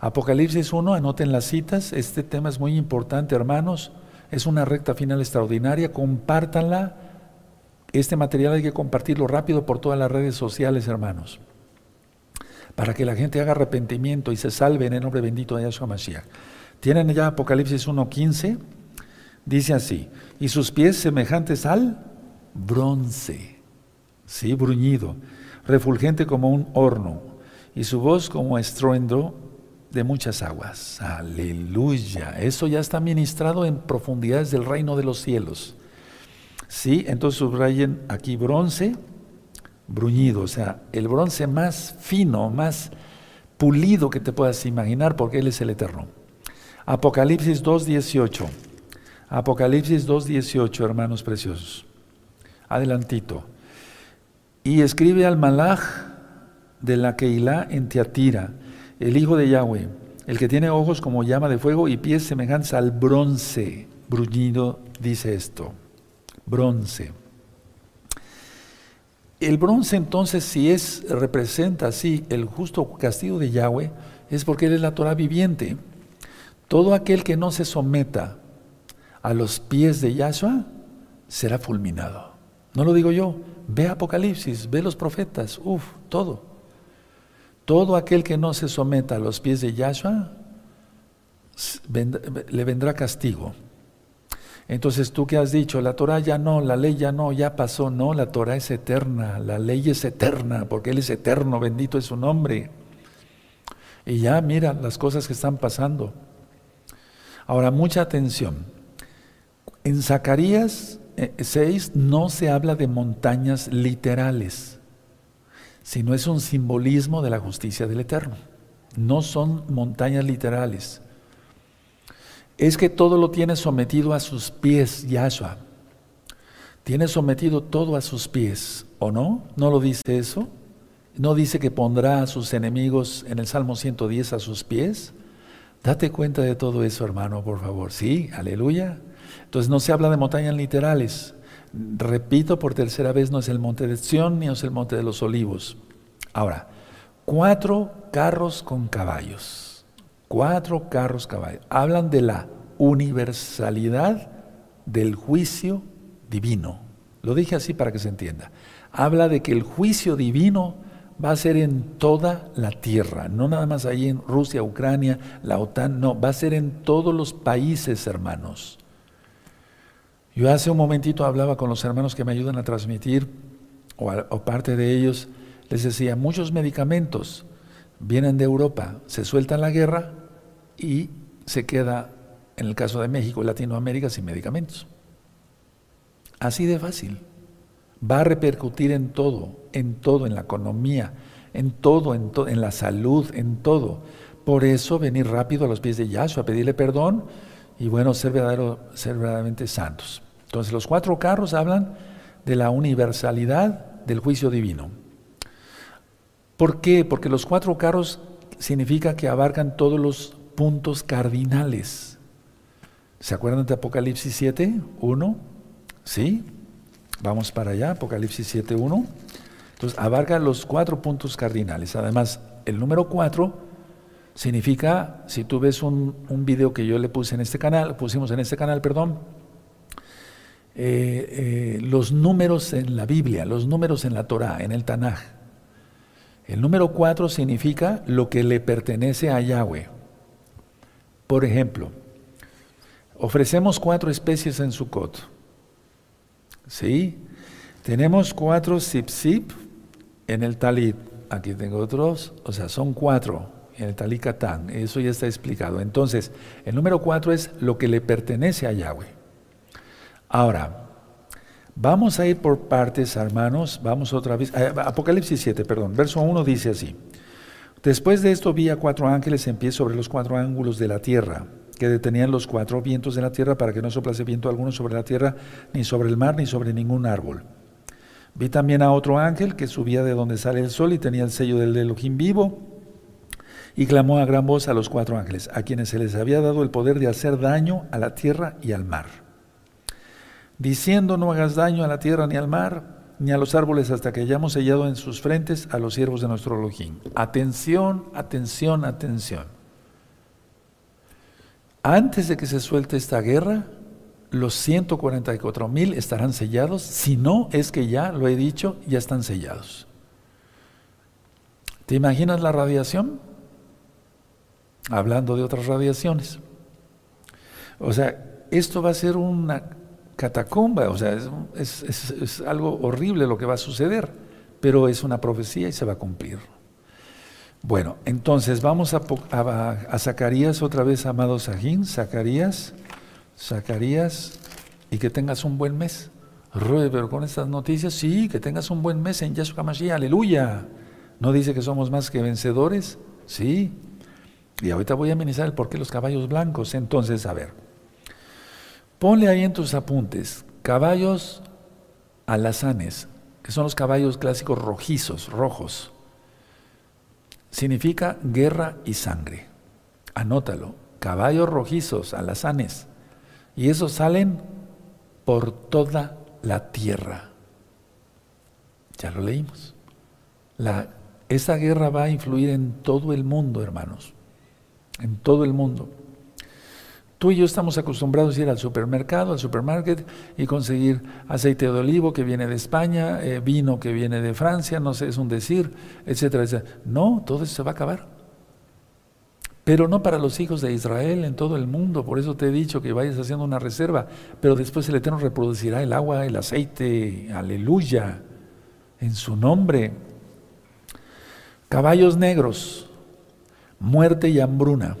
Apocalipsis 1, anoten las citas, este tema es muy importante, hermanos, es una recta final extraordinaria, compártanla. Este material hay que compartirlo rápido por todas las redes sociales, hermanos, para que la gente haga arrepentimiento y se salve en el nombre bendito de Yahshua Mashiach. Tienen ya Apocalipsis 1.15, dice así, y sus pies semejantes al bronce, sí, bruñido, refulgente como un horno, y su voz como estruendo de muchas aguas. Aleluya. Eso ya está ministrado en profundidades del reino de los cielos. Sí, entonces subrayen aquí bronce, bruñido, o sea, el bronce más fino, más pulido que te puedas imaginar, porque Él es el eterno. Apocalipsis 2.18. Apocalipsis 2.18, hermanos preciosos. Adelantito. Y escribe al malaj de la Keilah en Teatira, el hijo de Yahweh, el que tiene ojos como llama de fuego y pies semejantes al bronce. Bruñido dice esto. Bronce. El bronce entonces, si es, representa así el justo castigo de Yahweh, es porque él es la Torah viviente. Todo aquel que no se someta a los pies de Yahshua será fulminado. No lo digo yo, ve Apocalipsis, ve los profetas, uff, todo. Todo aquel que no se someta a los pies de Yahshua le vendrá castigo. Entonces tú que has dicho, la Torah ya no, la ley ya no, ya pasó, no, la Torah es eterna, la ley es eterna, porque Él es eterno, bendito es su nombre. Y ya mira las cosas que están pasando. Ahora, mucha atención. En Zacarías 6 eh, no se habla de montañas literales, sino es un simbolismo de la justicia del Eterno. No son montañas literales. Es que todo lo tiene sometido a sus pies, Yahshua. Tiene sometido todo a sus pies, ¿o no? ¿No lo dice eso? ¿No dice que pondrá a sus enemigos en el Salmo 110 a sus pies? Date cuenta de todo eso, hermano, por favor. Sí, aleluya. Entonces no se habla de montañas literales. Repito por tercera vez, no es el monte de Sión ni es el monte de los olivos. Ahora, cuatro carros con caballos. Cuatro carros caballos. Hablan de la universalidad del juicio divino. Lo dije así para que se entienda. Habla de que el juicio divino va a ser en toda la tierra, no nada más ahí en Rusia, Ucrania, la OTAN, no, va a ser en todos los países, hermanos. Yo hace un momentito hablaba con los hermanos que me ayudan a transmitir, o, parte de ellos, les decía, muchos medicamentos vienen de Europa, se suelta la guerra y se queda, en el caso de México y Latinoamérica, sin medicamentos. Así de fácil va a repercutir en todo, en todo, en la economía, en todo, en, en la salud, en todo. Por eso venir rápido a los pies de Yahshua, pedirle perdón y bueno, ser, verdadero, ser verdaderamente santos. Entonces los cuatro carros hablan de la universalidad del juicio divino. ¿Por qué? Porque los cuatro carros significa que abarcan todos los puntos cardinales. ¿Se acuerdan de Apocalipsis 7, 1? ¿Sí? Vamos para allá, Apocalipsis 7.1. Entonces, abarca los cuatro puntos cardinales. Además, el número 4 significa, si tú ves un, un, video que yo le puse en este canal, pusimos en este canal, perdón, eh, eh, los números en la Biblia, los números en la Torah, en el Tanaj. El número 4 significa lo que le pertenece a Yahweh. Por ejemplo, ofrecemos cuatro especies en Sukkot. ¿Sí? Tenemos cuatro zip en el talit. Aquí tengo otros, o sea, son cuatro en el talit katán. Eso ya está explicado. Entonces, el número cuatro es lo que le pertenece a Yahweh. Ahora, vamos a ir por partes, hermanos. Vamos otra vez. Eh, Apocalipsis 7, perdón. Verso 1 dice así. Después de esto vi a cuatro ángeles en pie sobre los cuatro ángulos de la tierra que detenían los cuatro vientos de la tierra para que no soplase viento alguno sobre la tierra, ni sobre el mar, ni sobre ningún árbol. Vi también a otro ángel que subía de donde sale el sol y tenía el sello del Elohim vivo, Y clamó a gran voz a los cuatro ángeles, a quienes se les había dado el poder de hacer daño a la tierra y al mar, diciendo no hagas daño a la tierra ni al mar, ni a los árboles hasta que hayamos sellado en sus frentes a los siervos de nuestro Elohim. Atención, atención, atención. Antes de que se suelte esta guerra, los 144 mil estarán sellados, si no es que ya, lo he dicho, ya están sellados. ¿Te imaginas la radiación? Hablando de otras radiaciones. O sea, esto va a ser una catacumba, o sea, es, algo horrible lo que va a suceder, pero es una profecía y se va a cumplir. Bueno, entonces vamos a, Zacarías otra vez, amado Sajín, Zacarías, Zacarías, y que tengas un buen mes. Ruede, pero con estas noticias, sí, que tengas un buen mes en Yahshua Mashiach, aleluya. ¿No dice que somos más que vencedores? Sí. Y ahorita voy a amenizar el por qué los caballos blancos. Entonces, a ver, Ponle ahí en tus apuntes caballos alazanes, que son los caballos clásicos rojizos, rojos. Significa guerra y sangre. Anótalo. Caballos rojizos, alazanes. Y esos salen por toda la tierra. Ya lo leímos. Esa guerra va a influir en todo el mundo, hermanos. En todo el mundo. Tú y yo estamos acostumbrados a ir al supermercado, al supermarket y conseguir aceite de olivo que viene de España, eh, vino que viene de Francia, no sé, es un decir, etcétera, etcétera. No, todo eso se va a acabar. Pero no para los hijos de Israel en todo el mundo, por eso te he dicho que vayas haciendo una reserva, pero después el Eterno reproducirá el agua, el aceite, aleluya, en su nombre. Caballos negros, muerte y hambruna.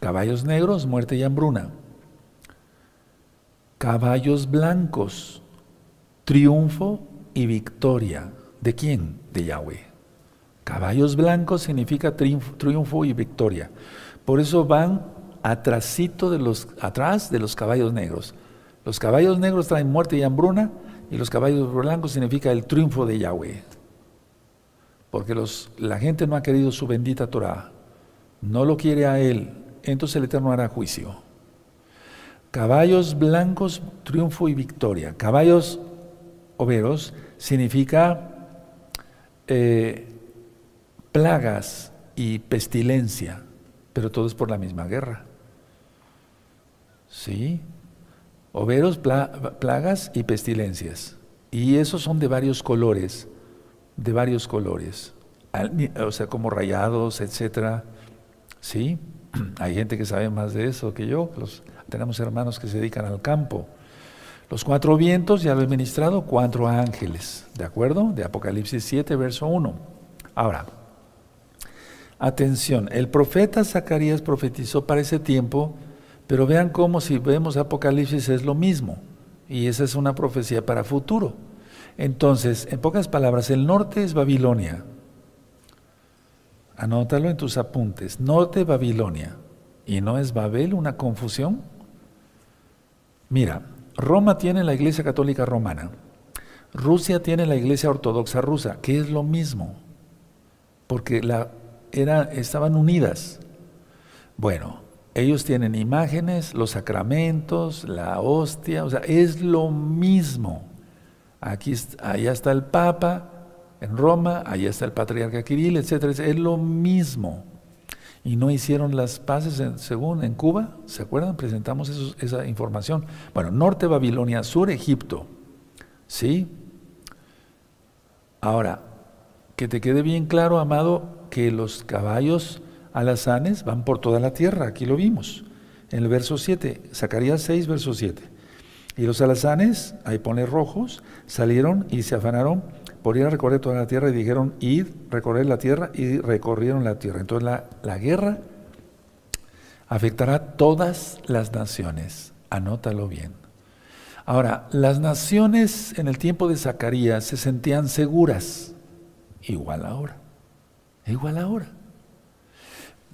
Caballos negros, muerte y hambruna. Caballos blancos, triunfo y victoria. ¿De quién? De Yahweh. Caballos blancos significa triunfo, y victoria. Por eso van atrásito de los, atrás de los caballos negros. Los caballos negros traen muerte y hambruna y los caballos blancos significa el triunfo de Yahweh. Porque la gente no ha querido su bendita Torah. No lo quiere a Él, entonces el Eterno hará juicio. Caballos blancos, triunfo y victoria. Caballos overos significa eh, plagas y pestilencia, pero todo es por la misma guerra. ¿Sí? Overos, plagas y pestilencias. Y esos son de varios colores, de varios colores. O sea, como rayados, etcétera. ¿Sí? Hay gente que sabe más de eso que yo. tenemos hermanos que se dedican al campo. Los cuatro vientos, ya lo he ministrado, cuatro ángeles. ¿De acuerdo? De Apocalipsis 7, verso 1. Ahora, atención, el profeta Zacarías profetizó para ese tiempo, pero vean cómo si vemos Apocalipsis es lo mismo. Y esa es una profecía para futuro. Entonces, en pocas palabras, el norte es Babilonia, Anótalo en tus apuntes. Norte Babilonia. ¿Y no es Babel una confusión? Mira, Roma tiene la Iglesia Católica Romana. Rusia tiene la Iglesia Ortodoxa Rusa, que es lo mismo, porque la, era, estaban unidas. Bueno, ellos tienen imágenes, los sacramentos, la hostia, o sea, es lo mismo. Aquí, allá está el Papa, en Roma, allá está el patriarca Kirill, etcétera, Es lo mismo. Y no hicieron las paces según en Cuba, ¿se acuerdan? Presentamos esa información. Bueno, norte Babilonia, sur Egipto. ¿Sí? Ahora, que te quede bien claro, amado, que los caballos alazanes van por toda la tierra, aquí lo vimos. En el verso 7, Zacarías 6, verso 7. Y los alazanes, ahí pone rojos, salieron y se afanaron por ir a recorrer toda la tierra y dijeron, ir, recorrer la tierra y recorrieron la tierra. Entonces la, la guerra afectará todas las naciones. Anótalo bien. Ahora, las naciones en el tiempo de Zacarías se sentían seguras, igual ahora, igual ahora.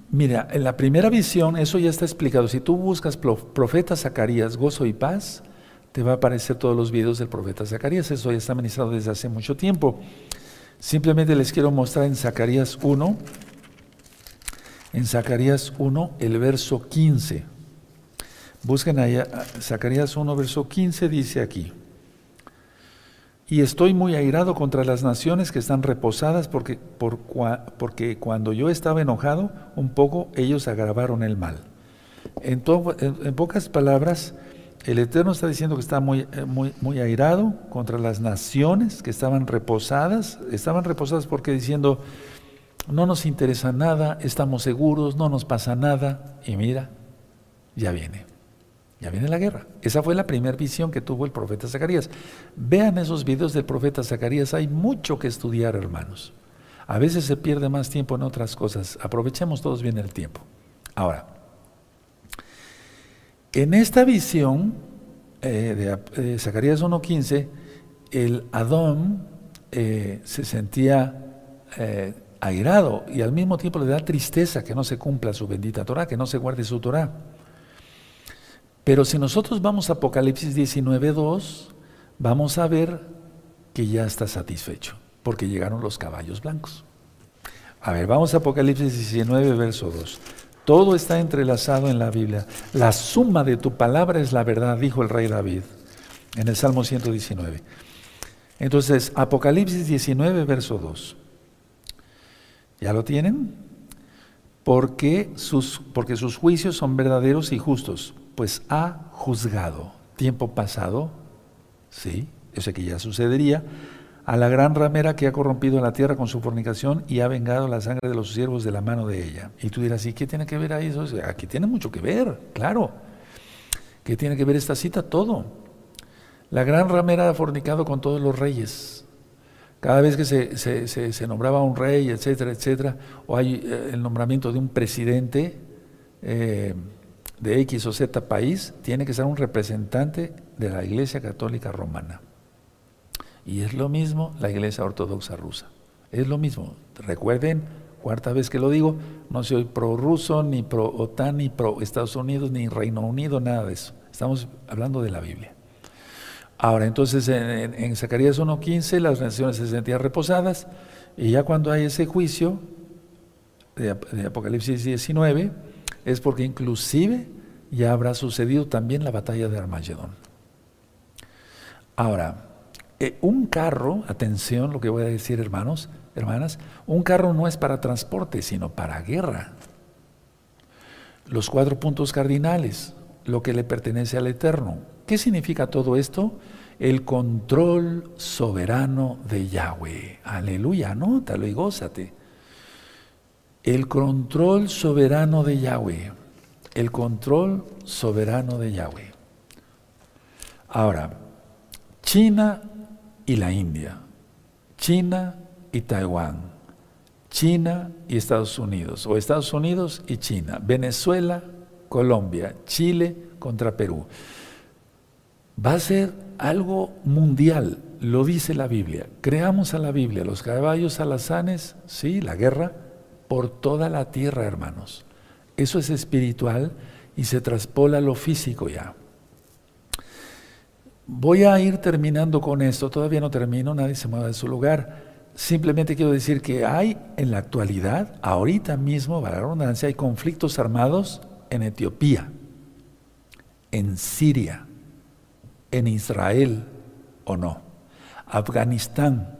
Mira, en la primera visión, eso ya está explicado. Si tú buscas profeta Zacarías, gozo y paz, te va a aparecer todos los videos del profeta Zacarías. Eso ya está ministrado desde hace mucho tiempo. Simplemente les quiero mostrar en Zacarías 1, en Zacarías 1, el verso 15. Busquen allá, Zacarías 1, verso 15 dice aquí. Y estoy muy airado contra las naciones que están reposadas porque, porque cuando yo estaba enojado, un poco ellos agravaron el mal. En, en, pocas palabras, el Eterno está diciendo que está muy, eh, muy, muy airado contra las naciones que estaban reposadas. Estaban reposadas porque diciendo, no nos interesa nada, estamos seguros, no nos pasa nada. Y mira, ya viene. Ya viene la guerra. Esa fue la primera visión que tuvo el profeta Zacarías. Vean esos videos del profeta Zacarías. Hay mucho que estudiar, hermanos. A veces se pierde más tiempo en otras cosas. Aprovechemos todos bien el tiempo. Ahora, en esta visión eh, de, Zacarías 1.15, el Adón eh, se sentía eh, airado y al mismo tiempo le da tristeza que no se cumpla su bendita Torah, que no se guarde su Torah. Pero si nosotros vamos a Apocalipsis 19.2, vamos a ver que ya está satisfecho, porque llegaron los caballos blancos. A ver, vamos a Apocalipsis 19, verso 2. Todo está entrelazado en la Biblia. La suma de tu palabra es la verdad, dijo el rey David en el Salmo 119. Entonces, Apocalipsis 19, verso 2. ¿Ya lo tienen? Porque sus, juicios son verdaderos y justos pues ha juzgado, tiempo pasado, sí, eso que ya sucedería, a la gran ramera que ha corrompido la tierra con su fornicación y ha vengado la sangre de los siervos de la mano de ella. Y tú dirás, ¿y qué tiene que ver ahí eso? Aquí tiene mucho que ver, claro. ¿Qué tiene que ver esta cita? Todo. La gran ramera ha fornicado con todos los reyes. Cada vez que se, se nombraba un rey, etcétera, etcétera, o hay eh, el nombramiento de un presidente, eh, de X o Z país tiene que ser un representante de la Iglesia Católica Romana. Y es lo mismo la Iglesia Ortodoxa rusa. Es lo mismo. Recuerden, cuarta vez que lo digo, no soy pro ruso, ni pro OTAN, ni pro Estados Unidos, ni Reino Unido, nada de eso. Estamos hablando de la Biblia. Ahora, entonces en, Zacarías 1.15 las naciones se sentían reposadas y ya cuando hay ese juicio de, de Apocalipsis 19, es porque inclusive ya habrá sucedido también la batalla de Armagedón. Ahora, eh, un carro, atención lo que voy a decir hermanos, hermanas, un carro no es para transporte, sino para guerra. Los cuatro puntos cardinales, lo que le pertenece al Eterno. ¿Qué significa todo esto? El control soberano de Yahweh. Aleluya, anótalo y gózate el control soberano de Yahweh. El control soberano de Yahweh. Ahora, China y la India, China y Taiwán, China y Estados Unidos, o Estados Unidos y China, Venezuela, Colombia, Chile contra Perú. Va a ser algo mundial, lo dice la Biblia. Creamos a la Biblia, los caballos alazanes, sí, la guerra, por toda la tierra, hermanos. Eso es espiritual y se traspola lo físico ya. Voy a ir terminando con esto, todavía no termino, nadie se mueva de su lugar. Simplemente quiero decir que hay en la actualidad, ahorita mismo, para la redundancia, hay conflictos armados en Etiopía, en Siria, en Israel o no, Afganistán,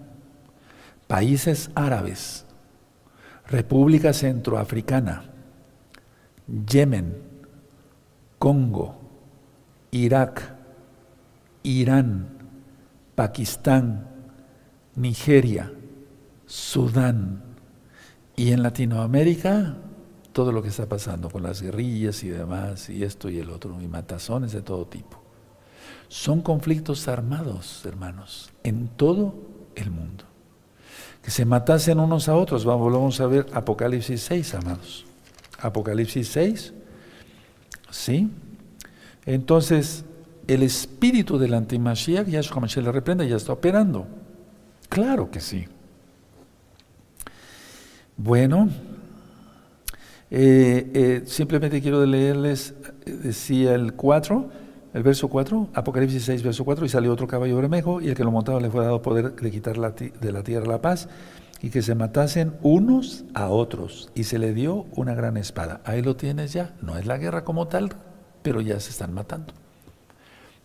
países árabes, República Centroafricana, Yemen, Congo, Irak, Irán, Pakistán, Nigeria, Sudán y en Latinoamérica todo lo que está pasando con las guerrillas y demás y esto y el otro y matazones de todo tipo. Son conflictos armados, hermanos, en todo el mundo que se matasen unos a otros. Vamos, vamos a ver Apocalipsis 6, amados. Apocalipsis 6, ¿sí? Entonces, el espíritu del antimashiach, Yahshua Mashiach le reprende, ya está operando. Claro que sí. Bueno, eh, eh, simplemente quiero leerles, eh, decía el 4, el verso 4, Apocalipsis 6, verso 4, y salió otro caballo bermejo, y el que lo montaba le fue dado poder de quitar de la tierra la paz, y que se matasen unos a otros y se le dio una gran espada. Ahí lo tienes ya, no es la guerra como tal, pero ya se están matando.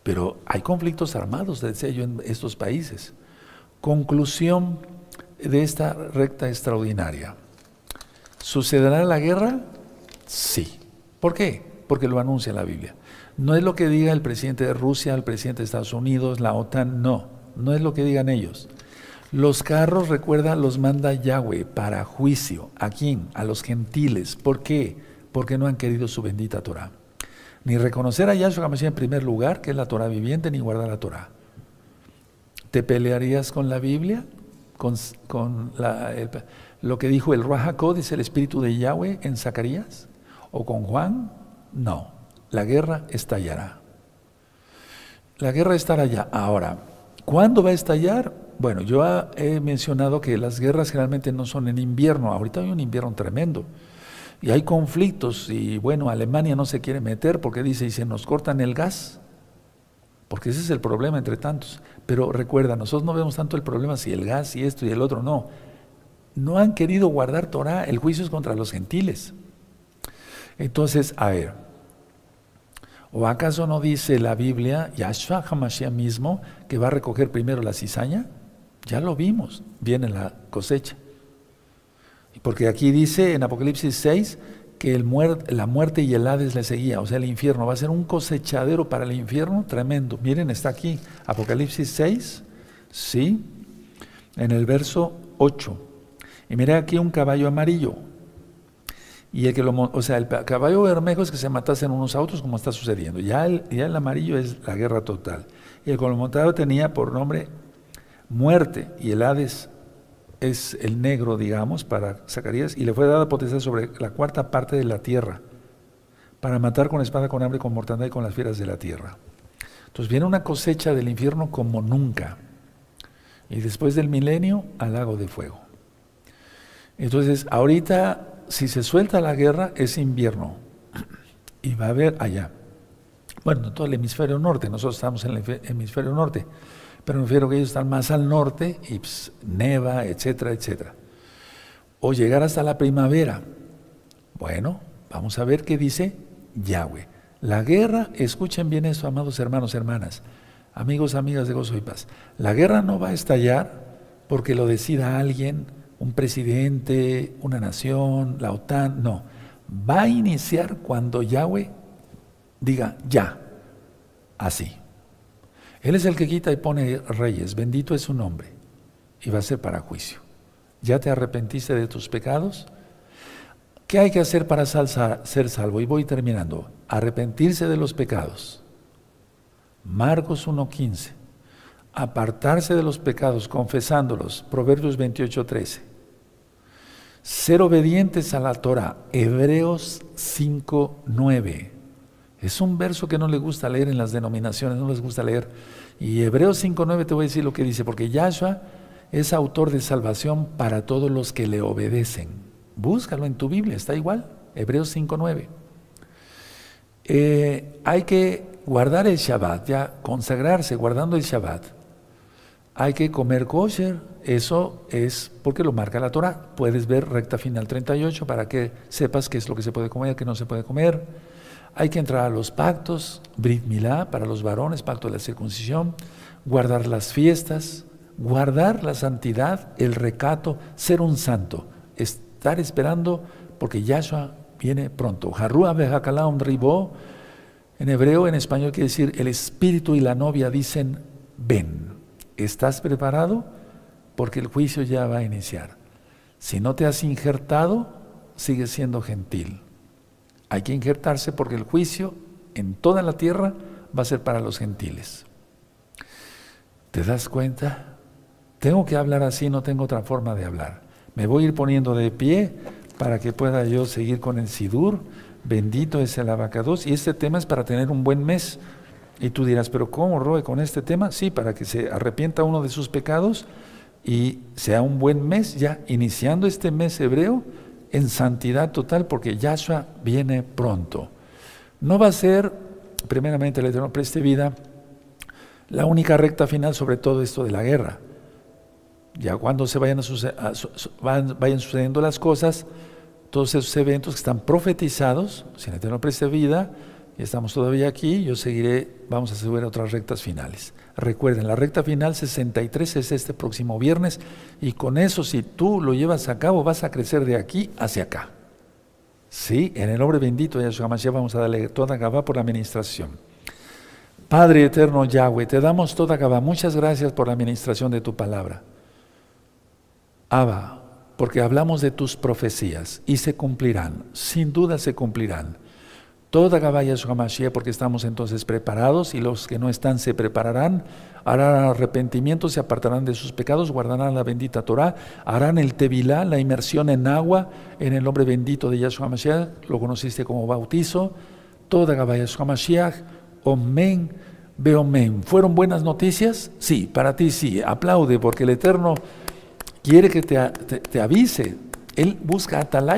Pero hay conflictos armados, decía yo, en estos países. Conclusión de esta recta extraordinaria. ¿Sucederá la guerra? Sí. ¿Por qué? Porque lo anuncia la Biblia. No es lo que diga el presidente de Rusia, el presidente de Estados Unidos, la OTAN, no. No es lo que digan ellos. Los carros, recuerda, los manda Yahweh para juicio. ¿A quién? A los gentiles. ¿Por qué? Porque no han querido su bendita Torah. Ni reconocer a Yahshua HaMashiach en primer lugar, que es la Torah viviente, ni guardar la Torah. ¿Te pelearías con la Biblia? ¿Con, lo que dijo el Ruach dice el Espíritu de Yahweh en Zacarías? ¿O con Juan? No. La guerra estallará. La guerra estará ya. Ahora, ¿cuándo va a estallar? Bueno, yo he mencionado que las guerras generalmente no son en invierno, ahorita hay un invierno tremendo. Y hay conflictos y bueno, Alemania no se quiere meter porque dice, y se nos cortan el gas, porque ese es el problema entre tantos. Pero recuerda, nosotros no vemos tanto el problema si el gas y esto y el otro, no. No han querido guardar Torah, el juicio es contra los gentiles. Entonces, a ver, ¿o acaso no dice la Biblia, Yahshua Hamashiach mismo, que va a recoger primero la cizaña? Ya lo vimos, viene la cosecha. Porque aquí dice en Apocalipsis 6 que la muerte y el Hades le seguía, o sea, el infierno va a ser un cosechadero para el infierno tremendo. Miren, está aquí, Apocalipsis 6, sí, en el verso 8. Y mira aquí un caballo amarillo. Y el que lo, o sea, el caballo bermejo es que se matasen unos autos como está sucediendo. Ya el, ya el amarillo es la guerra total. Y el que lo montado tenía por nombre muerte y el Hades es el negro, digamos, para Zacarías, y le fue dada potestad sobre la cuarta parte de la tierra, para matar con espada, con hambre, con mortandad y con las fieras de la tierra. Entonces viene una cosecha del infierno como nunca. Y después del milenio, al lago de fuego. Entonces, ahorita, si se suelta la guerra, es invierno. Y va a haber allá. Bueno, todo el hemisferio norte, nosotros estamos en el hemisferio norte pero me refiero que ellos están más al norte y pues, neva, etcétera, etcétera. O llegar hasta la primavera. Bueno, vamos a ver qué dice Yahweh. La guerra, escuchen bien eso, amados hermanos, hermanas, amigos, amigas de Gozo y Paz. La guerra no va a estallar porque lo decida alguien, un presidente, una nación, la OTAN, no. Va a iniciar cuando Yahweh diga ya, así. Él es el que quita y pone reyes, bendito es su nombre, y va a ser para juicio. ¿Ya te arrepentiste de tus pecados? ¿Qué hay que hacer para ser salvo? Y voy terminando. Arrepentirse de los pecados. Marcos 1.15. Apartarse de los pecados, confesándolos. Proverbios 28.13. Ser obedientes a la Torah. Hebreos 5.9. Es un verso que no le gusta leer en las denominaciones, no les gusta leer. Y Hebreos 5.9 te voy a decir lo que dice, porque Yahshua es autor de salvación para todos los que le obedecen. Búscalo en tu Biblia, está igual. Hebreos 5.9. Eh, hay que guardar el Shabbat, ya consagrarse guardando el Shabbat. Hay que comer kosher, eso es porque lo marca la Torah. Puedes ver recta final 38 para que sepas qué es lo que se puede comer, qué no se puede comer hay que entrar a los pactos, Brit Milá para los varones, pacto de la circuncisión, guardar las fiestas, guardar la santidad, el recato, ser un santo, estar esperando porque Yahshua viene pronto. Harrua un ribó, en hebreo, en español quiere decir el espíritu y la novia dicen, ven, ¿estás preparado? Porque el juicio ya va a iniciar. Si no te has injertado, sigues siendo gentil. Hay que injertarse porque el juicio en toda la tierra va a ser para los gentiles. ¿Te das cuenta? Tengo que hablar así, no tengo otra forma de hablar. Me voy a ir poniendo de pie para que pueda yo seguir con el Sidur. Bendito es el abacados. Y este tema es para tener un buen mes. Y tú dirás, pero ¿cómo, Roe, con este tema? Sí, para que se arrepienta uno de sus pecados y sea un buen mes ya, iniciando este mes hebreo en santidad total porque Yahshua viene pronto. No va a ser, primeramente el Eterno preste vida, la única recta final sobre todo esto de la guerra. Ya cuando se vayan, vayan sucediendo las cosas, todos esos eventos que están profetizados, si el Eterno preste vida, y estamos todavía aquí, yo seguiré, vamos a subir a otras rectas finales. Recuerden, la recta final 63 es este próximo viernes, y con eso, si tú lo llevas a cabo, vas a crecer de aquí hacia acá. Sí, en el nombre bendito de Yahshua Mashiach vamos a darle toda Gabá por la administración. Padre eterno Yahweh, te damos toda Gabá. Muchas gracias por la administración de tu palabra. Abba, porque hablamos de tus profecías y se cumplirán, sin duda se cumplirán. Toda Gabá Yahshua Mashiach, porque estamos entonces preparados y los que no están se prepararán, harán arrepentimiento, se apartarán de sus pecados, guardarán la bendita Torah, harán el Tevilá, la inmersión en agua, en el nombre bendito de Yahshua Mashiach, lo conociste como bautizo, toda Gabá Yahshua Mashiach, Omen, Beomen. ¿Fueron buenas noticias? Sí, para ti sí, aplaude, porque el Eterno quiere que te, te avise, Él busca atalaya.